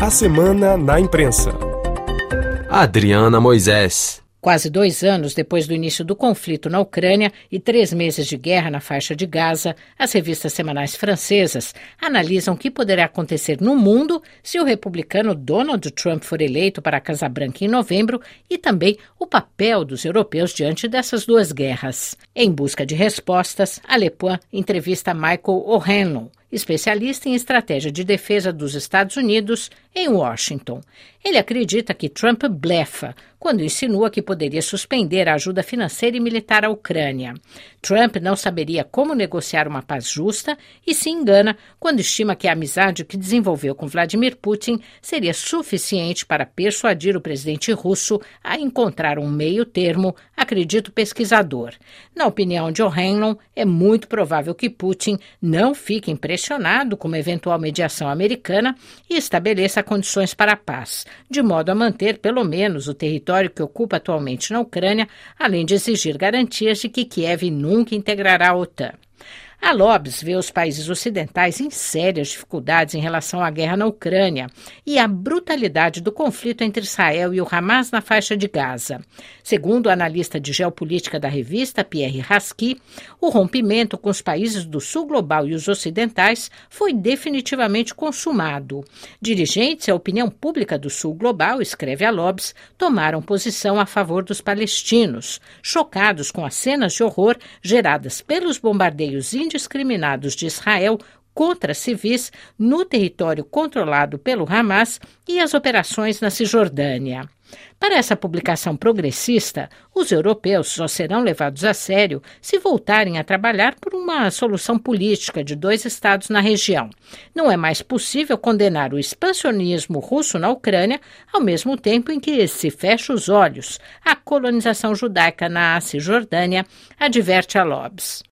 A Semana na Imprensa. Adriana Moisés. Quase dois anos depois do início do conflito na Ucrânia e três meses de guerra na faixa de Gaza, as revistas semanais francesas analisam o que poderá acontecer no mundo se o republicano Donald Trump for eleito para a Casa Branca em novembro e também o papel dos europeus diante dessas duas guerras. Em busca de respostas, a Le Pen entrevista Michael O'Hanlon, especialista em estratégia de defesa dos Estados Unidos, em Washington. Ele acredita que Trump blefa quando insinua que poderia suspender a ajuda financeira e militar à Ucrânia. Trump não saberia como negociar uma paz justa e se engana quando estima que a amizade que desenvolveu com Vladimir Putin seria suficiente para persuadir o presidente russo a encontrar um meio termo, acredita o pesquisador. Na opinião de O'Hanlon, é muito provável que Putin não fique impressionado com uma eventual mediação americana e estabeleça condições para a paz, de modo a manter pelo menos o território que ocupa atualmente na Ucrânia, além de exigir garantias de que Kiev nunca integrará a OTAN. A Lobs vê os países ocidentais em sérias dificuldades em relação à guerra na Ucrânia e à brutalidade do conflito entre Israel e o Hamas na faixa de Gaza. Segundo o analista de geopolítica da revista, Pierre Rasky, o rompimento com os países do sul global e os ocidentais foi definitivamente consumado. Dirigentes e a opinião pública do sul global, escreve a Lobs, tomaram posição a favor dos palestinos, chocados com as cenas de horror geradas pelos bombardeios indiscriminados de Israel contra civis no território controlado pelo Hamas e as operações na Cisjordânia. Para essa publicação progressista, os europeus só serão levados a sério se voltarem a trabalhar por uma solução política de dois estados na região. Não é mais possível condenar o expansionismo russo na Ucrânia ao mesmo tempo em que se fecha os olhos à colonização judaica na Cisjordânia, adverte a Lobs.